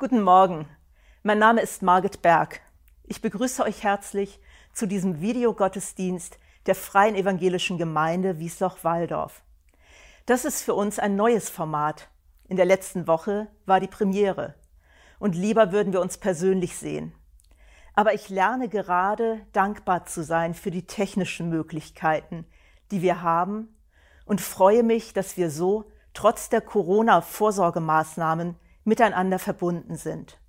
Guten Morgen. Mein Name ist Margit Berg. Ich begrüße euch herzlich zu diesem Videogottesdienst der Freien Evangelischen Gemeinde Wiesloch-Walldorf. Das ist für uns ein neues Format. In der letzten Woche war die Premiere. Und lieber würden wir uns persönlich sehen. Aber ich lerne gerade dankbar zu sein für die technischen Möglichkeiten, die wir haben und freue mich, dass wir so trotz der Corona-Vorsorgemaßnahmen miteinander verbunden sind.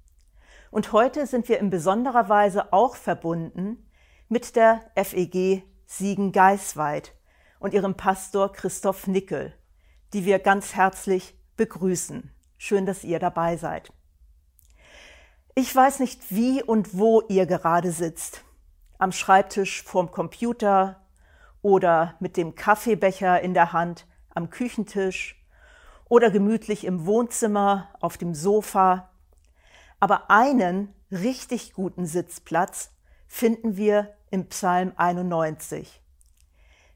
Und heute sind wir in besonderer Weise auch verbunden mit der FEG Siegen-Geisweit und ihrem Pastor Christoph Nickel, die wir ganz herzlich begrüßen. Schön, dass ihr dabei seid. Ich weiß nicht, wie und wo ihr gerade sitzt. Am Schreibtisch vorm Computer oder mit dem Kaffeebecher in der Hand am Küchentisch oder gemütlich im Wohnzimmer auf dem Sofa aber einen richtig guten Sitzplatz finden wir im Psalm 91.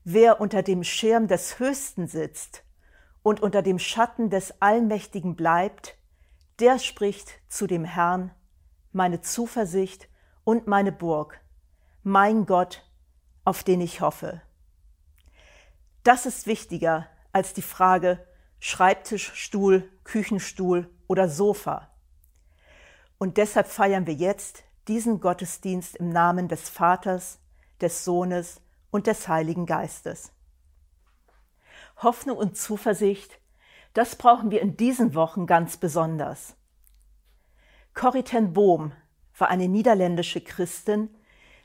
Wer unter dem Schirm des Höchsten sitzt und unter dem Schatten des Allmächtigen bleibt, der spricht zu dem Herrn, meine Zuversicht und meine Burg, mein Gott, auf den ich hoffe. Das ist wichtiger als die Frage Schreibtisch, Stuhl, Küchenstuhl oder Sofa. Und deshalb feiern wir jetzt diesen Gottesdienst im Namen des Vaters, des Sohnes und des Heiligen Geistes. Hoffnung und Zuversicht, das brauchen wir in diesen Wochen ganz besonders. Corrie ten Boom war eine niederländische Christin,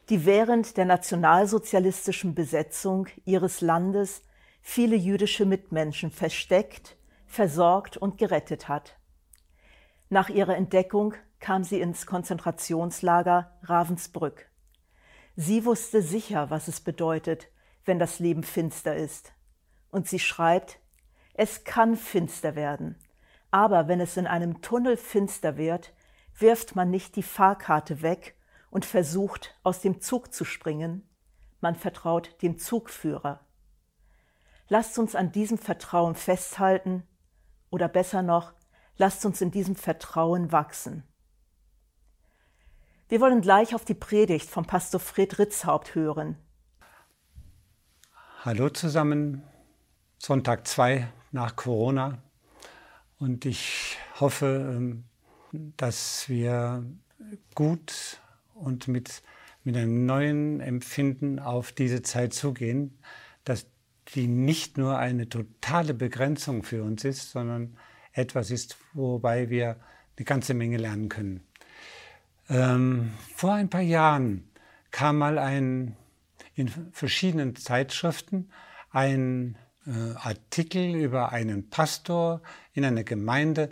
die während der nationalsozialistischen Besetzung ihres Landes viele jüdische Mitmenschen versteckt, versorgt und gerettet hat. Nach ihrer Entdeckung kam sie ins Konzentrationslager Ravensbrück. Sie wusste sicher, was es bedeutet, wenn das Leben finster ist. Und sie schreibt, es kann finster werden, aber wenn es in einem Tunnel finster wird, wirft man nicht die Fahrkarte weg und versucht, aus dem Zug zu springen, man vertraut dem Zugführer. Lasst uns an diesem Vertrauen festhalten oder besser noch, lasst uns in diesem Vertrauen wachsen. Wir wollen gleich auf die Predigt vom Pastor Fred Ritzhaupt hören. Hallo zusammen, Sonntag 2 nach Corona. Und ich hoffe, ähm, dass wir gut und mit, mit einem neuen Empfinden auf diese Zeit zugehen, dass die nicht nur eine totale Begrenzung für uns ist, sondern etwas ist, wobei wir eine ganze Menge lernen können. Ähm, vor ein paar Jahren kam mal ein, in verschiedenen Zeitschriften ein äh, Artikel über einen Pastor in einer Gemeinde,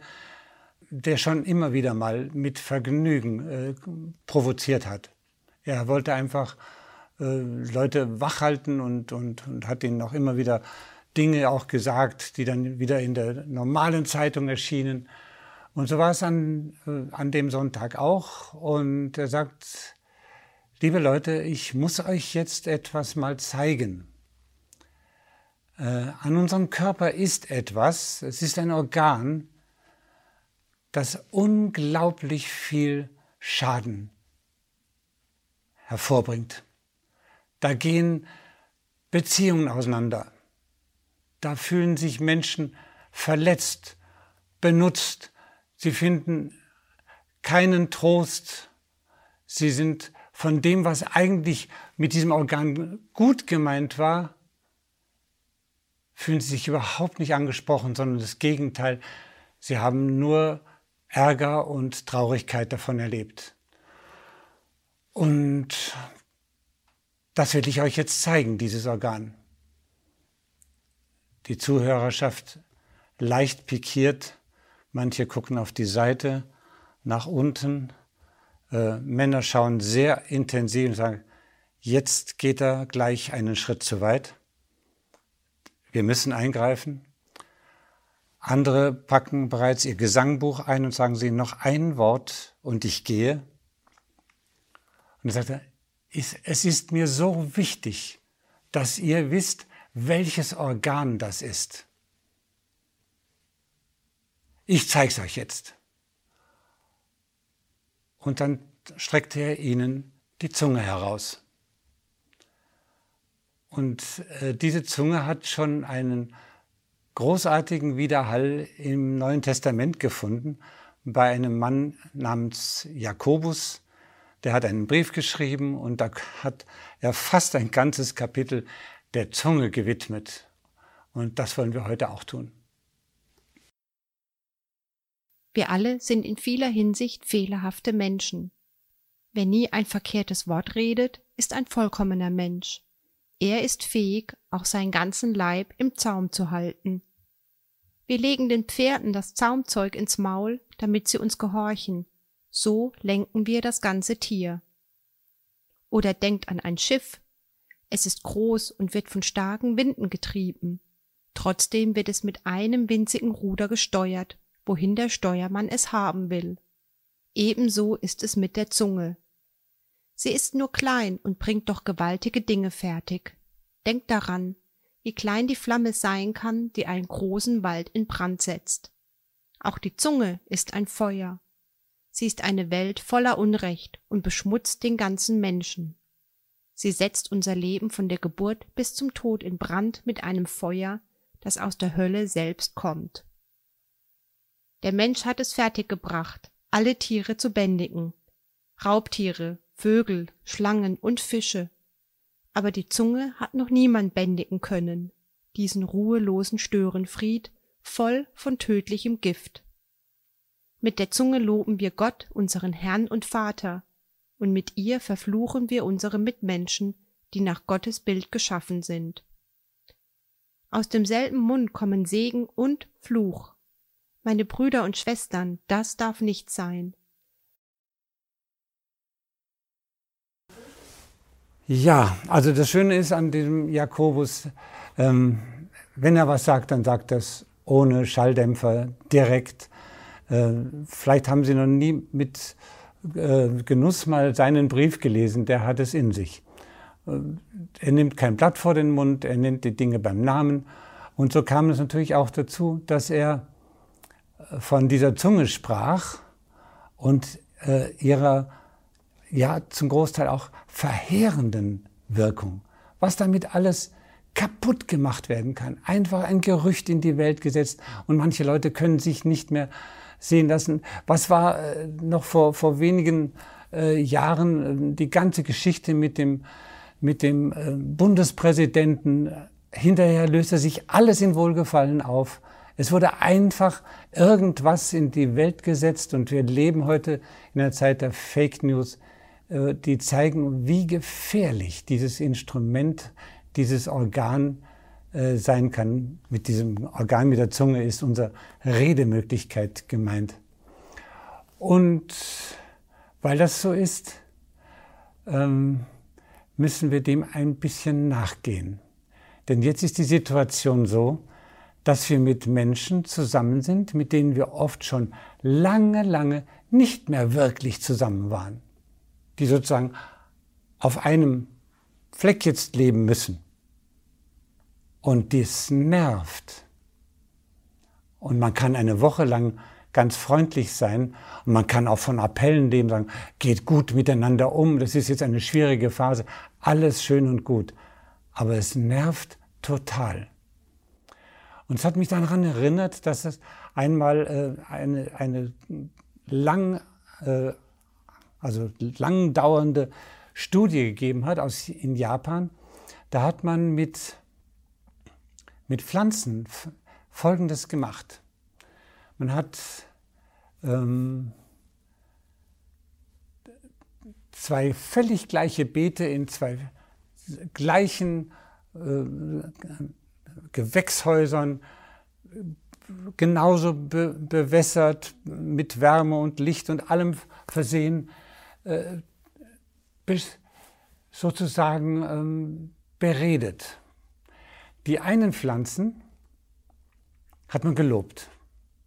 der schon immer wieder mal mit Vergnügen äh, provoziert hat. Er wollte einfach Leute wachhalten und, und, und hat ihnen auch immer wieder Dinge auch gesagt, die dann wieder in der normalen Zeitung erschienen. Und so war es an, äh, an dem Sonntag auch. Und er sagt, liebe Leute, ich muss euch jetzt etwas mal zeigen. Äh, an unserem Körper ist etwas, es ist ein Organ, das unglaublich viel Schaden hervorbringt. Da gehen Beziehungen auseinander. Da fühlen sich Menschen verletzt, benutzt, Sie finden keinen Trost. Sie sind von dem, was eigentlich mit diesem Organ gut gemeint war, fühlen sie sich überhaupt nicht angesprochen, sondern das Gegenteil. Sie haben nur Ärger und Traurigkeit davon erlebt. Und das will ich euch jetzt zeigen, dieses Organ. Die Zuhörerschaft leicht pikiert Manche gucken auf die Seite, nach unten. Äh, Männer schauen sehr intensiv und sagen, jetzt geht er gleich einen Schritt zu weit. Wir müssen eingreifen. Andere packen bereits ihr Gesangbuch ein und sagen sie noch ein Wort und ich gehe. Und er sagt, es ist mir so wichtig, dass ihr wisst, welches Organ das ist. Ich zeige es euch jetzt. und dann streckte er ihnen die Zunge heraus. Und äh, diese Zunge hat schon einen großartigen Widerhall im Neuen Testament gefunden bei einem Mann namens Jakobus. Der hat einen Brief geschrieben und da hat er fast ein ganzes Kapitel der Zunge gewidmet. Und das wollen wir heute auch tun. Wir alle sind in vieler Hinsicht fehlerhafte Menschen. Wer nie ein verkehrtes Wort redet, ist ein vollkommener Mensch. Er ist fähig, auch seinen ganzen Leib im Zaum zu halten. Wir legen den Pferden das Zaumzeug ins Maul, damit sie uns gehorchen. So lenken wir das ganze Tier. Oder denkt an ein Schiff. Es ist groß und wird von starken Winden getrieben. Trotzdem wird es mit einem winzigen Ruder gesteuert, wohin der Steuermann es haben will. Ebenso ist es mit der Zunge. Sie ist nur klein und bringt doch gewaltige Dinge fertig. Denkt daran, wie klein die Flamme sein kann, die einen großen Wald in Brand setzt. Auch die Zunge ist ein Feuer. Sie ist eine Welt voller Unrecht und beschmutzt den ganzen Menschen. Sie setzt unser Leben von der Geburt bis zum Tod in Brand mit einem Feuer, das aus der Hölle selbst kommt. Der Mensch hat es fertiggebracht, alle Tiere zu bändigen. Raubtiere, Vögel, Schlangen und Fische. Aber die Zunge hat noch niemand bändigen können, diesen ruhelosen Störenfried, voll von tödlichem Gift. Mit der Zunge loben wir Gott, unseren Herrn und Vater, und mit ihr verfluchen wir unsere Mitmenschen, die nach Gottes Bild geschaffen sind. Aus demselben Mund kommen Segen und Fluch. Meine Brüder und Schwestern, das darf nicht sein. Ja, also das Schöne ist an diesem Jakobus, ähm, wenn er was sagt, dann sagt er es ohne Schalldämpfer, direkt. Äh, vielleicht haben Sie noch nie mit äh, Genuss mal seinen Brief gelesen, der hat es in sich. Äh, er nimmt kein Blatt vor den Mund, er nennt die Dinge beim Namen. Und so kam es natürlich auch dazu, dass er äh, von dieser Zunge sprach und äh, ihrer ja zum Großteil auch verheerenden Wirkung. Was damit alles kaputt gemacht werden kann. Einfach ein Gerücht in die Welt gesetzt und manche Leute können sich nicht mehr sehen lassen. Was war äh, noch vor, vor wenigen äh, Jahren äh, die ganze Geschichte mit dem, mit dem Bundespräsidenten? Hinterher löste sich alles in Wohlgefallen auf. Es wurde einfach irgendwas in die Welt gesetzt und wir leben heute in einer Zeit der Fake News, die zeigen, wie gefährlich dieses Instrument, dieses Organ äh, sein kann. Mit diesem Organ mit der Zunge ist unsere Redemöglichkeit gemeint. Und weil das so ist, ähm, müssen wir dem ein bisschen nachgehen. Denn jetzt ist die Situation so, dass wir mit Menschen zusammen sind, mit denen wir oft schon lange, lange nicht mehr wirklich zusammen waren die sozusagen auf einem Fleck jetzt leben müssen. Und das nervt. Und man kann eine Woche lang ganz freundlich sein und man kann auch von Appellen leben, sagen, geht gut miteinander um, das ist jetzt eine schwierige Phase, alles schön und gut. Aber es nervt total. Und es hat mich daran erinnert, dass es einmal äh, eine, eine lang äh, also lang dauernde Studie gegeben hat aus, in Japan. Da hat man mit, mit Pflanzen Folgendes gemacht. Man hat ähm, zwei völlig gleiche Beete in zwei gleichen äh, Gewächshäusern genauso be bewässert, mit Wärme und Licht und allem versehen äh, sozusagen ähm, beredet. Die einen Pflanzen hat man gelobt.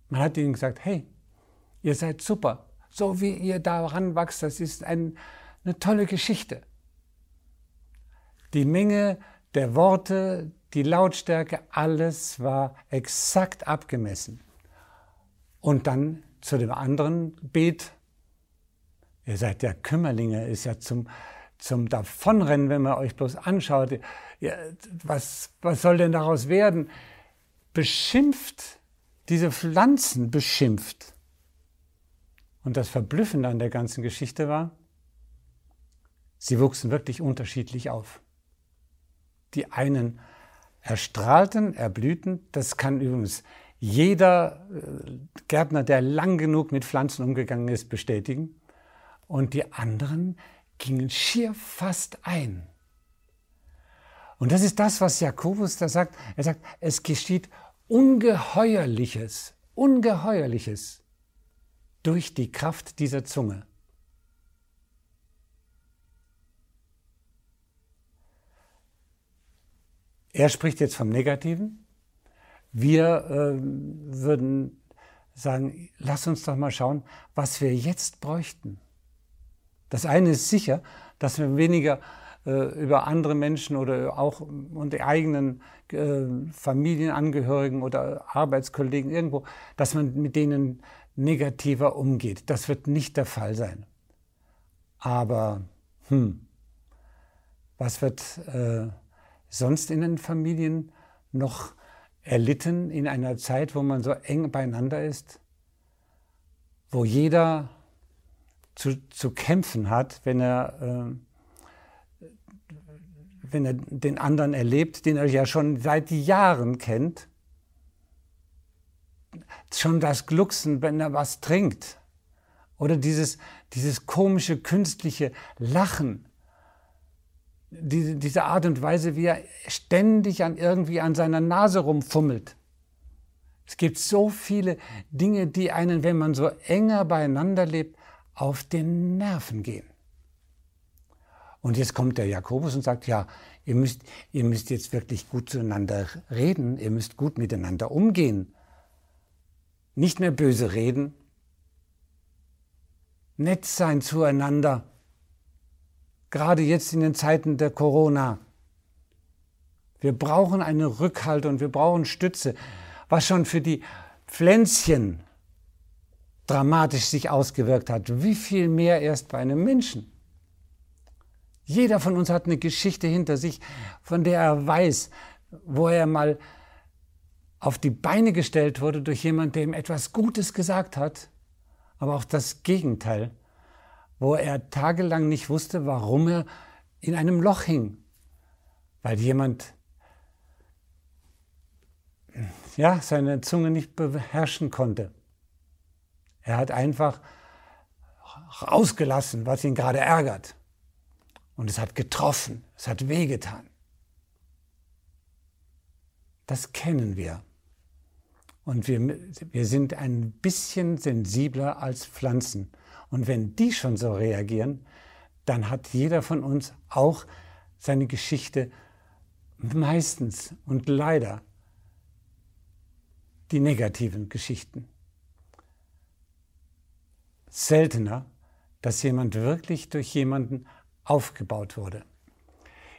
Man hat ihnen gesagt, hey, ihr seid super, so wie ihr daran wächst, das ist ein, eine tolle Geschichte. Die Menge der Worte, die Lautstärke, alles war exakt abgemessen. Und dann zu dem anderen Beet Ihr seid ja Kümmerlinge, ist ja zum, zum Davonrennen, wenn man euch bloß anschaut. Ja, was, was soll denn daraus werden? Beschimpft, diese Pflanzen beschimpft. Und das Verblüffende an der ganzen Geschichte war, sie wuchsen wirklich unterschiedlich auf. Die einen erstrahlten, erblühten, das kann übrigens jeder äh, Gärtner, der lang genug mit Pflanzen umgegangen ist, bestätigen. Und die anderen gingen schier fast ein. Und das ist das, was Jakobus da sagt. Er sagt, es geschieht Ungeheuerliches, Ungeheuerliches durch die Kraft dieser Zunge. Er spricht jetzt vom Negativen. Wir äh, würden sagen, lass uns doch mal schauen, was wir jetzt bräuchten. Das eine ist sicher, dass wir weniger äh, über andere Menschen oder auch unsere eigenen äh, Familienangehörigen oder Arbeitskollegen irgendwo, dass man mit denen negativer umgeht. Das wird nicht der Fall sein. Aber hm, was wird äh, sonst in den Familien noch erlitten in einer Zeit, wo man so eng beieinander ist, wo jeder zu, zu kämpfen hat, wenn er, äh, wenn er den anderen erlebt, den er ja schon seit Jahren kennt, schon das Glucksen, wenn er was trinkt, oder dieses, dieses komische, künstliche Lachen, diese, diese Art und Weise, wie er ständig an irgendwie an seiner Nase rumfummelt. Es gibt so viele Dinge, die einen, wenn man so enger beieinander lebt, auf den Nerven gehen. Und jetzt kommt der Jakobus und sagt, ja, ihr müsst, ihr müsst jetzt wirklich gut zueinander reden, ihr müsst gut miteinander umgehen. Nicht mehr böse reden, nett sein zueinander, gerade jetzt in den Zeiten der Corona. Wir brauchen eine Rückhalt und wir brauchen Stütze, was schon für die Pflänzchen dramatisch sich ausgewirkt hat. Wie viel mehr erst bei einem Menschen? Jeder von uns hat eine Geschichte hinter sich, von der er weiß, wo er mal auf die Beine gestellt wurde durch jemand, der ihm etwas Gutes gesagt hat, aber auch das Gegenteil wo er tagelang nicht wusste, warum er in einem Loch hing, weil jemand ja, seine Zunge nicht beherrschen konnte. Er hat einfach rausgelassen, was ihn gerade ärgert. Und es hat getroffen, es hat wehgetan. Das kennen wir. Und wir, wir sind ein bisschen sensibler als Pflanzen. Und wenn die schon so reagieren, dann hat jeder von uns auch seine Geschichte meistens und leider die negativen Geschichten. Seltener, dass jemand wirklich durch jemanden aufgebaut wurde.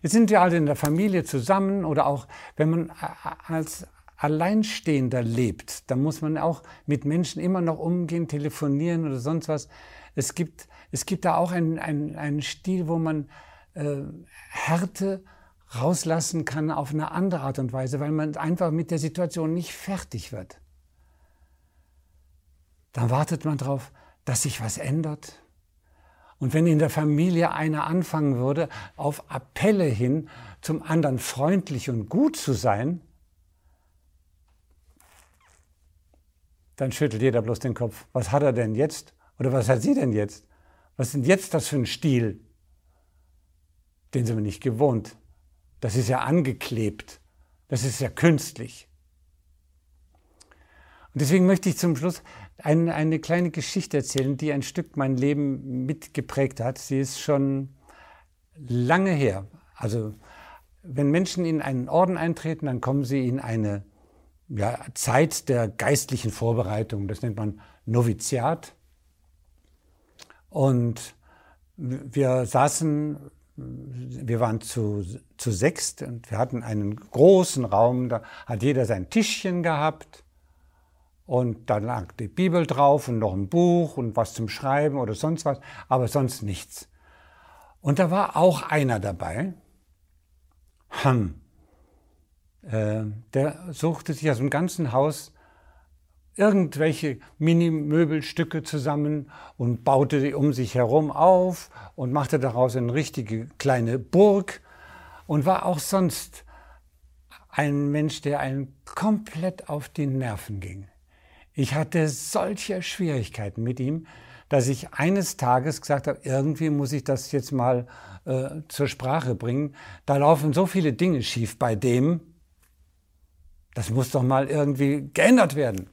Jetzt sind wir alle in der Familie zusammen oder auch wenn man als Alleinstehender lebt, dann muss man auch mit Menschen immer noch umgehen, telefonieren oder sonst was. Es gibt, es gibt da auch einen, einen, einen Stil, wo man äh, Härte rauslassen kann auf eine andere Art und Weise, weil man einfach mit der Situation nicht fertig wird. Dann wartet man darauf, dass sich was ändert. Und wenn in der Familie einer anfangen würde, auf Appelle hin zum anderen freundlich und gut zu sein, dann schüttelt jeder bloß den Kopf. Was hat er denn jetzt? Oder was hat sie denn jetzt? Was denn jetzt das für ein Stil? Den sind wir nicht gewohnt. Das ist ja angeklebt. Das ist ja künstlich. Und deswegen möchte ich zum Schluss eine, eine kleine Geschichte erzählen, die ein Stück mein Leben mitgeprägt hat. Sie ist schon lange her. Also wenn Menschen in einen Orden eintreten, dann kommen sie in eine ja, Zeit der geistlichen Vorbereitung. Das nennt man Noviziat. Und wir saßen, wir waren zu, zu sechst und wir hatten einen großen Raum, da hat jeder sein Tischchen gehabt. Und da lag die Bibel drauf und noch ein Buch und was zum Schreiben oder sonst was, aber sonst nichts. Und da war auch einer dabei, hm, äh, der suchte sich aus dem ganzen Haus irgendwelche Mini-Möbelstücke zusammen und baute sie um sich herum auf und machte daraus eine richtige kleine Burg und war auch sonst ein Mensch, der einen komplett auf die Nerven ging. Ich hatte solche Schwierigkeiten mit ihm, dass ich eines Tages gesagt habe, irgendwie muss ich das jetzt mal äh, zur Sprache bringen. Da laufen so viele Dinge schief bei dem. Das muss doch mal irgendwie geändert werden.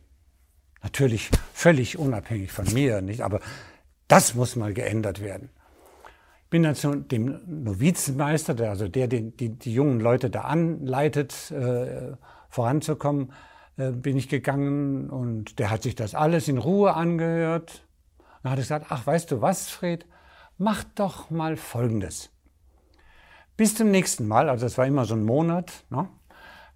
Natürlich völlig unabhängig von mir, nicht? Aber das muss mal geändert werden. Ich bin dann zu dem Novizenmeister, der, also der, den, die, die jungen Leute da anleitet, äh, voranzukommen, bin ich gegangen und der hat sich das alles in Ruhe angehört. Dann hat er gesagt, ach, weißt du was, Fred, mach doch mal Folgendes. Bis zum nächsten Mal, also das war immer so ein Monat, ne?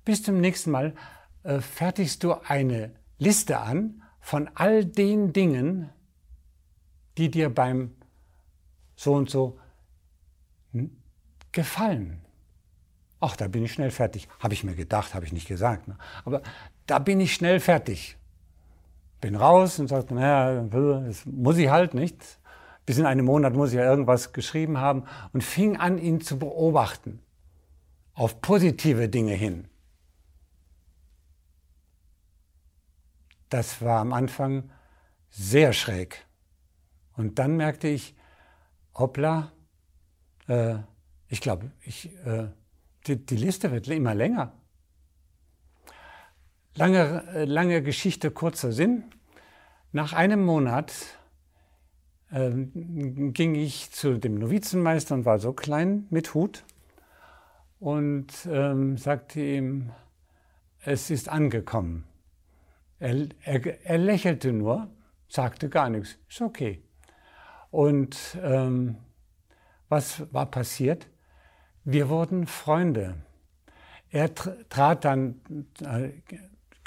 bis zum nächsten Mal äh, fertigst du eine Liste an von all den Dingen, die dir beim so und so gefallen. Ach, da bin ich schnell fertig. Habe ich mir gedacht, habe ich nicht gesagt. Ne? Aber da bin ich schnell fertig. Bin raus und sagte, naja, das muss ich halt nicht. Bis in einem Monat muss ich ja irgendwas geschrieben haben und fing an, ihn zu beobachten. Auf positive Dinge hin. Das war am Anfang sehr schräg. Und dann merkte ich, hoppla, äh, ich glaube, ich, äh, die, die, Liste wird immer länger. Lange, äh, lange Geschichte, kurzer Sinn. Nach einem Monat äh, ging ich zu dem Novizenmeister und war so klein mit Hut und ähm, sagte ihm, es ist angekommen. Er, er, er, lächelte nur, sagte gar nichts. Ist okay. Und ähm, was war passiert? Wir wurden Freunde. Er trat dann, äh,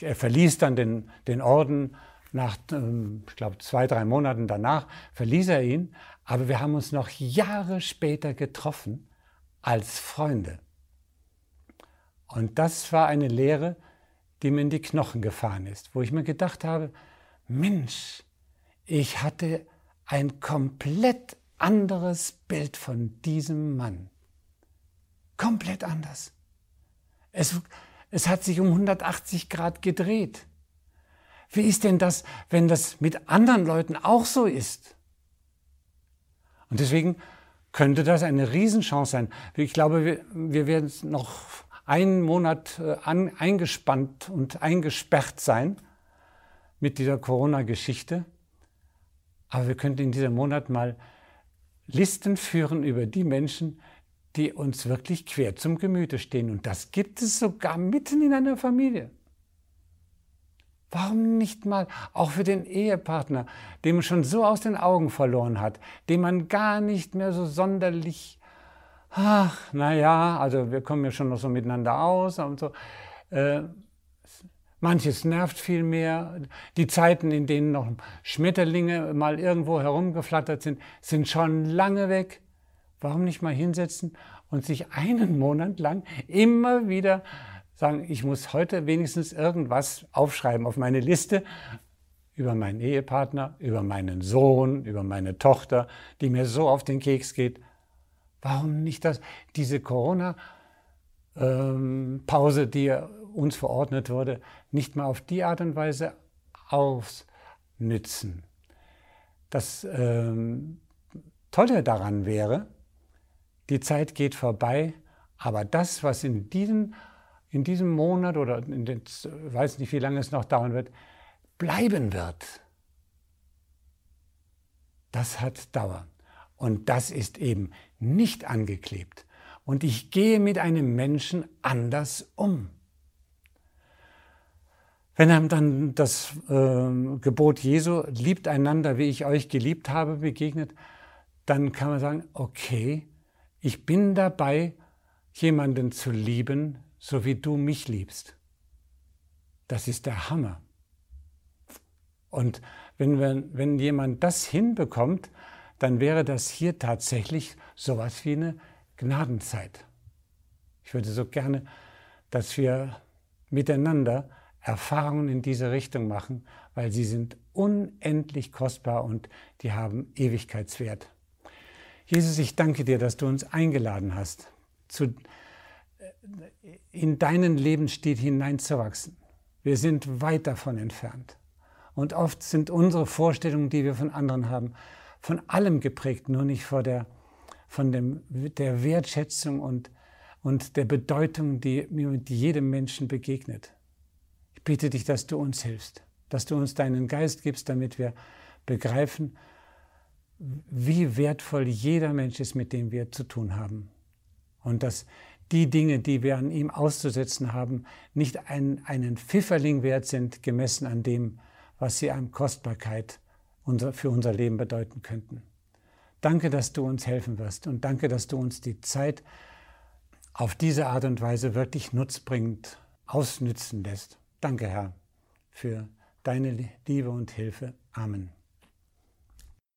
er verließ dann den, den Orden nach, ähm, ich glaube, zwei, drei Monaten danach, verließ er ihn. Aber wir haben uns noch Jahre später getroffen als Freunde. Und das war eine Lehre, die mir in die Knochen gefahren ist, wo ich mir gedacht habe, Mensch, ich hatte ein komplett anderes Bild von diesem Mann. Komplett anders. Es, es hat sich um 180 Grad gedreht. Wie ist denn das, wenn das mit anderen Leuten auch so ist? Und deswegen könnte das eine Riesenchance sein. Ich glaube, wir, wir werden noch einen Monat äh, an, eingespannt und eingesperrt sein mit dieser Corona-Geschichte. Aber wir könnten in diesem Monat mal Listen führen über die Menschen, die uns wirklich quer zum Gemüte stehen. Und das gibt es sogar mitten in einer Familie. Warum nicht mal auch für den Ehepartner, den man schon so aus den Augen verloren hat, den man gar nicht mehr so sonderlich ach, naja, also wir kommen ja schon noch so miteinander aus und so. Äh, manches nervt viel mehr. Die Zeiten, in denen noch Schmetterlinge mal irgendwo herumgeflattert sind, sind schon lange weg. Warum nicht mal hinsetzen und sich einen Monat lang immer wieder sagen, ich muss heute wenigstens irgendwas aufschreiben auf meine Liste über meinen Ehepartner, über meinen Sohn, über meine Tochter, die mir so auf den Keks geht. Warum nicht das, diese Corona-Pause, ähm, die uns verordnet wurde, nicht mal auf die Art und Weise ausnützen? Das ähm, Tolle daran wäre, die Zeit geht vorbei, aber das, was in diesem, in diesem Monat oder in den, weiß nicht, wie lange es noch dauern wird, bleiben wird, das hat Dauer. Und das ist eben nicht angeklebt. Und ich gehe mit einem Menschen anders um. Wenn einem dann das äh, Gebot Jesu, liebt einander, wie ich euch geliebt habe, begegnet, dann kann man sagen, okay, ich bin dabei, jemanden zu lieben, so wie du mich liebst. Das ist der Hammer. Und wenn, wir, wenn jemand das hinbekommt, dann wäre das hier tatsächlich sowas wie eine Gnadenzeit. Ich würde so gerne, dass wir miteinander Erfahrungen in diese Richtung machen, weil sie sind unendlich kostbar und die haben Ewigkeitswert. Jesus, ich danke dir, dass du uns eingeladen hast, zu, äh, in deinen Lebensstil hineinzuwachsen. Wir sind weit davon entfernt. Und oft sind unsere Vorstellungen, die wir von anderen haben, von allem geprägt, nur nicht vor der, von dem, der Wertschätzung und, und der Bedeutung, die, die jedem Menschen begegnet. Ich bitte dich, dass du uns hilfst, dass du uns deinen Geist gibst, damit wir begreifen, wie wertvoll jeder Mensch ist, mit dem wir zu tun haben. Und dass die Dinge, die wir an ihm auszusetzen haben, nicht ein, einen Pfifferling wert sind, gemessen an dem, was sie an Kostbarkeit für unser Leben bedeuten könnten. Danke, dass du uns helfen wirst und danke, dass du uns die Zeit auf diese Art und Weise wirklich nutzbringend ausnützen lässt. Danke, Herr, für deine Liebe und Hilfe. Amen.